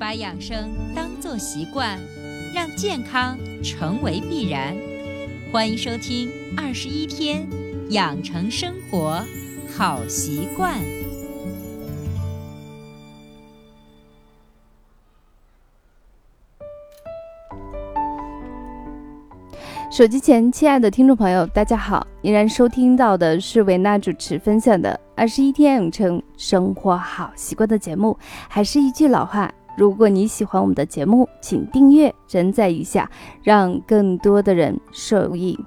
把养生当作习惯，让健康成为必然。欢迎收听《二十一天养成生活好习惯》。手机前，亲爱的听众朋友，大家好！依然收听到的是维娜主持分享的《二十一天养成生活好习惯》的节目。还是一句老话，如果你喜欢我们的节目，请订阅、转载一下，让更多的人受益。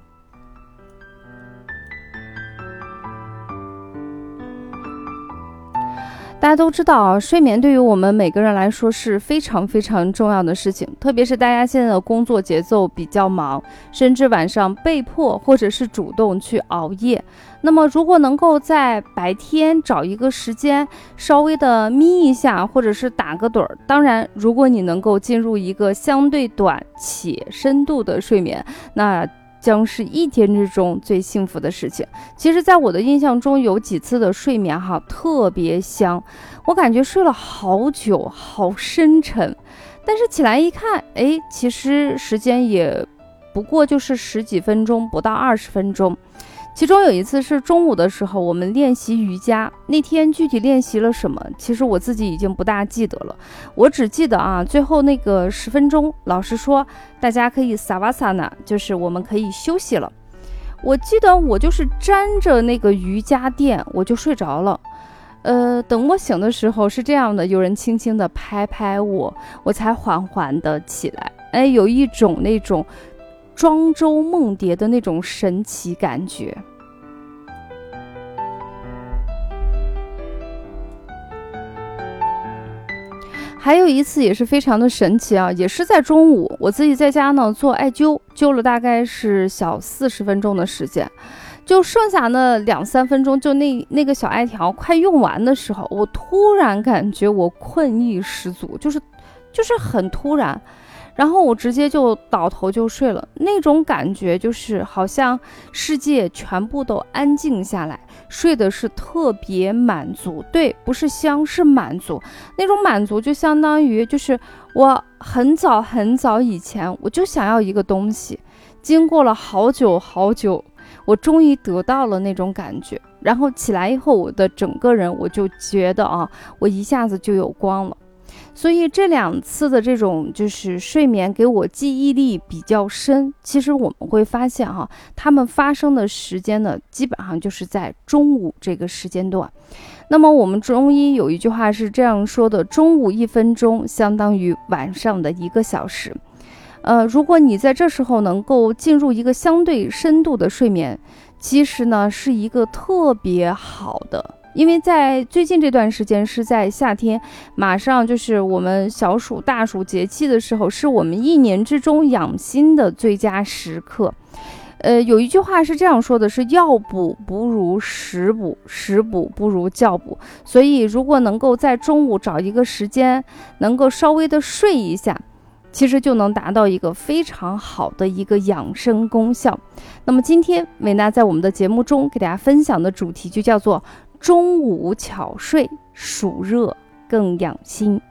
大家都知道啊，睡眠对于我们每个人来说是非常非常重要的事情，特别是大家现在的工作节奏比较忙，甚至晚上被迫或者是主动去熬夜。那么，如果能够在白天找一个时间稍微的眯一下，或者是打个盹儿，当然，如果你能够进入一个相对短且深度的睡眠，那。将是一天之中最幸福的事情。其实，在我的印象中，有几次的睡眠哈特别香，我感觉睡了好久，好深沉。但是起来一看，哎，其实时间也不过就是十几分钟，不到二十分钟。其中有一次是中午的时候，我们练习瑜伽。那天具体练习了什么，其实我自己已经不大记得了。我只记得啊，最后那个十分钟，老师说大家可以萨瓦萨纳，就是我们可以休息了。我记得我就是沾着那个瑜伽垫，我就睡着了。呃，等我醒的时候是这样的，有人轻轻地拍拍我，我才缓缓的起来。哎，有一种那种。庄周梦蝶的那种神奇感觉。还有一次也是非常的神奇啊，也是在中午，我自己在家呢做艾灸，灸了大概是小四十分钟的时间，就剩下那两三分钟，就那那个小艾条快用完的时候，我突然感觉我困意十足，就是就是很突然。然后我直接就倒头就睡了，那种感觉就是好像世界全部都安静下来，睡的是特别满足。对，不是香，是满足。那种满足就相当于就是我很早很早以前我就想要一个东西，经过了好久好久，我终于得到了那种感觉。然后起来以后，我的整个人我就觉得啊，我一下子就有光了。所以这两次的这种就是睡眠给我记忆力比较深。其实我们会发现哈，他们发生的时间呢，基本上就是在中午这个时间段。那么我们中医有一句话是这样说的：中午一分钟相当于晚上的一个小时。呃，如果你在这时候能够进入一个相对深度的睡眠，其实呢是一个特别好的。因为在最近这段时间是在夏天，马上就是我们小暑、大暑节气的时候，是我们一年之中养心的最佳时刻。呃，有一句话是这样说的：是药补不如食补，食补不如觉补。所以，如果能够在中午找一个时间，能够稍微的睡一下，其实就能达到一个非常好的一个养生功效。那么，今天美娜在我们的节目中给大家分享的主题就叫做。中午巧睡，暑热更养心。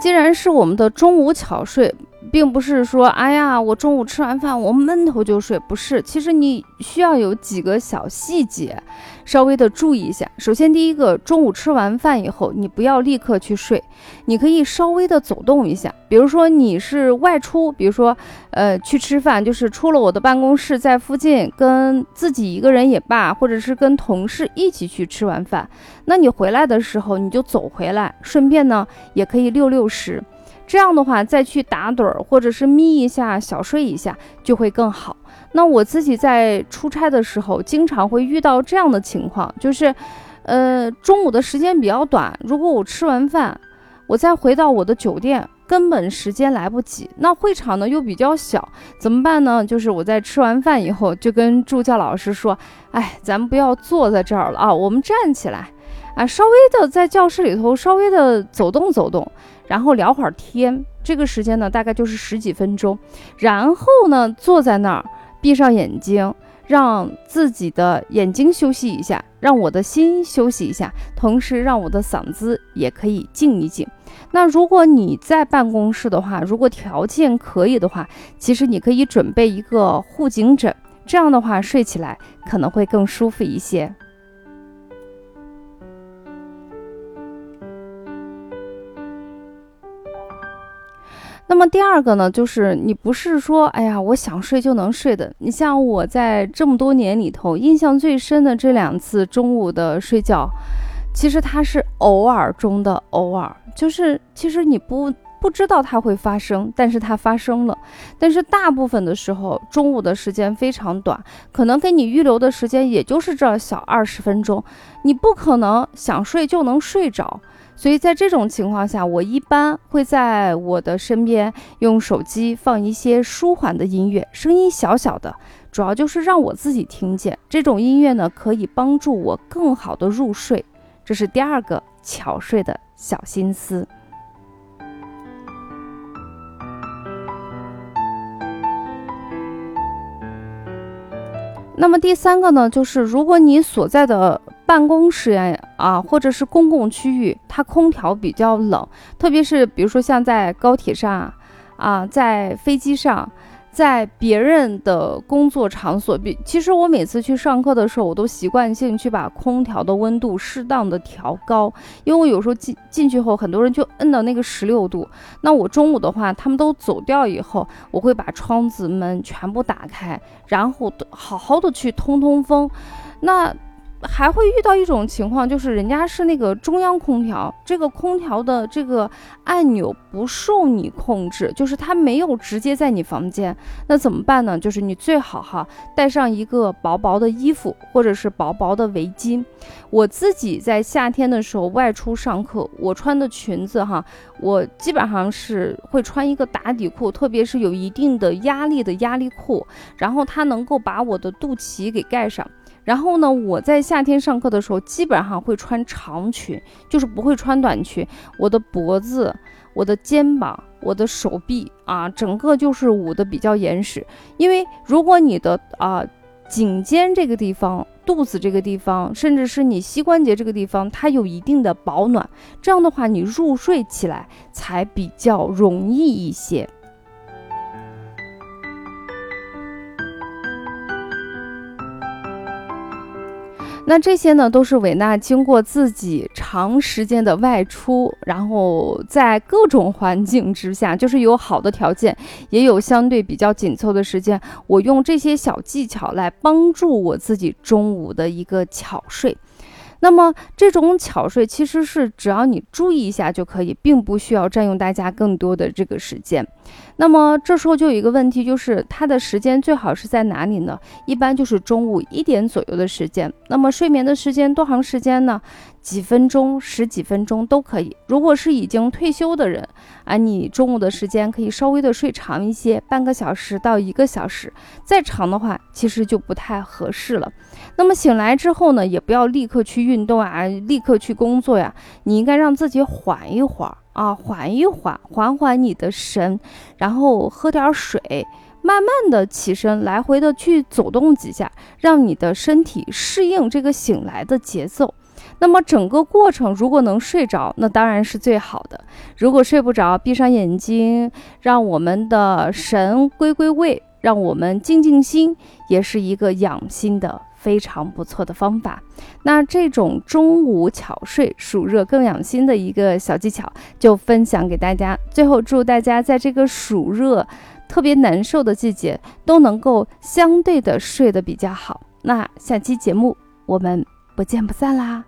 既然是我们的中午巧睡。并不是说，哎呀，我中午吃完饭我闷头就睡，不是。其实你需要有几个小细节，稍微的注意一下。首先，第一个，中午吃完饭以后，你不要立刻去睡，你可以稍微的走动一下。比如说你是外出，比如说，呃，去吃饭，就是出了我的办公室，在附近跟自己一个人也罢，或者是跟同事一起去吃完饭，那你回来的时候你就走回来，顺便呢也可以溜溜食。这样的话，再去打盹儿或者是眯一下、小睡一下，就会更好。那我自己在出差的时候，经常会遇到这样的情况，就是，呃，中午的时间比较短，如果我吃完饭，我再回到我的酒店，根本时间来不及。那会场呢又比较小，怎么办呢？就是我在吃完饭以后，就跟助教老师说：“哎，咱们不要坐在这儿了啊，我们站起来。”啊，稍微的在教室里头稍微的走动走动，然后聊会儿天，这个时间呢大概就是十几分钟，然后呢坐在那儿闭上眼睛。让自己的眼睛休息一下，让我的心休息一下，同时让我的嗓子也可以静一静。那如果你在办公室的话，如果条件可以的话，其实你可以准备一个护颈枕，这样的话睡起来可能会更舒服一些。那么第二个呢，就是你不是说，哎呀，我想睡就能睡的。你像我在这么多年里头，印象最深的这两次中午的睡觉，其实它是偶尔中的偶尔，就是其实你不不知道它会发生，但是它发生了。但是大部分的时候，中午的时间非常短，可能给你预留的时间也就是这小二十分钟，你不可能想睡就能睡着。所以在这种情况下，我一般会在我的身边用手机放一些舒缓的音乐，声音小小的，主要就是让我自己听见。这种音乐呢，可以帮助我更好的入睡。这是第二个巧睡的小心思。那么第三个呢，就是如果你所在的。办公室呀，啊，或者是公共区域，它空调比较冷，特别是比如说像在高铁上，啊，在飞机上，在别人的工作场所，比其实我每次去上课的时候，我都习惯性去把空调的温度适当的调高，因为我有时候进进去后，很多人就摁到那个十六度，那我中午的话，他们都走掉以后，我会把窗子门全部打开，然后好好的去通通风，那。还会遇到一种情况，就是人家是那个中央空调，这个空调的这个按钮不受你控制，就是它没有直接在你房间，那怎么办呢？就是你最好哈带上一个薄薄的衣服，或者是薄薄的围巾。我自己在夏天的时候外出上课，我穿的裙子哈，我基本上是会穿一个打底裤，特别是有一定的压力的压力裤，然后它能够把我的肚脐给盖上。然后呢，我在夏天上课的时候，基本上会穿长裙，就是不会穿短裙。我的脖子、我的肩膀、我的手臂啊，整个就是捂得比较严实。因为如果你的啊颈肩这个地方、肚子这个地方，甚至是你膝关节这个地方，它有一定的保暖，这样的话你入睡起来才比较容易一些。那这些呢，都是韦纳经过自己长时间的外出，然后在各种环境之下，就是有好的条件，也有相对比较紧凑的时间，我用这些小技巧来帮助我自己中午的一个巧睡。那么这种巧睡其实是只要你注意一下就可以，并不需要占用大家更多的这个时间。那么这时候就有一个问题，就是它的时间最好是在哪里呢？一般就是中午一点左右的时间。那么睡眠的时间多长时间呢？几分钟、十几分钟都可以。如果是已经退休的人啊，你中午的时间可以稍微的睡长一些，半个小时到一个小时。再长的话，其实就不太合适了。那么醒来之后呢，也不要立刻去运动啊，立刻去工作呀。你应该让自己缓一会儿啊，缓一缓，缓缓你的神，然后喝点水，慢慢的起身，来回的去走动几下，让你的身体适应这个醒来的节奏。那么整个过程如果能睡着，那当然是最好的。如果睡不着，闭上眼睛，让我们的神归归位，让我们静静心，也是一个养心的非常不错的方法。那这种中午巧睡、暑热更养心的一个小技巧，就分享给大家。最后祝大家在这个暑热特别难受的季节，都能够相对的睡得比较好。那下期节目我们不见不散啦！